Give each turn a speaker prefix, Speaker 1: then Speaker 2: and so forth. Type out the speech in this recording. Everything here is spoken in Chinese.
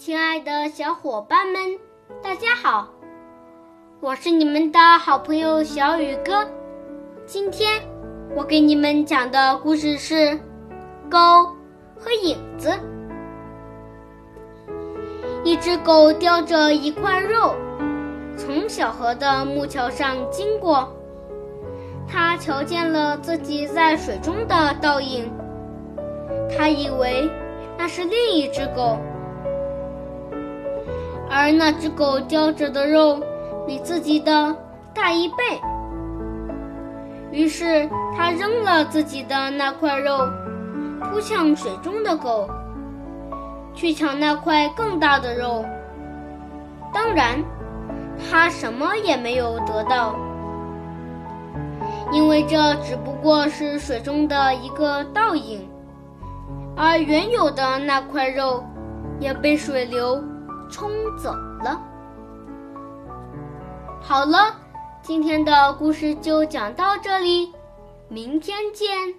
Speaker 1: 亲爱的小伙伴们，大家好！我是你们的好朋友小雨哥。今天我给你们讲的故事是《狗和影子》。一只狗叼着一块肉，从小河的木桥上经过。它瞧见了自己在水中的倒影，它以为那是另一只狗。而那只狗叼着的肉比自己的大一倍，于是它扔了自己的那块肉，扑向水中的狗，去抢那块更大的肉。当然，它什么也没有得到，因为这只不过是水中的一个倒影，而原有的那块肉也被水流。冲走了。好了，今天的故事就讲到这里，明天见。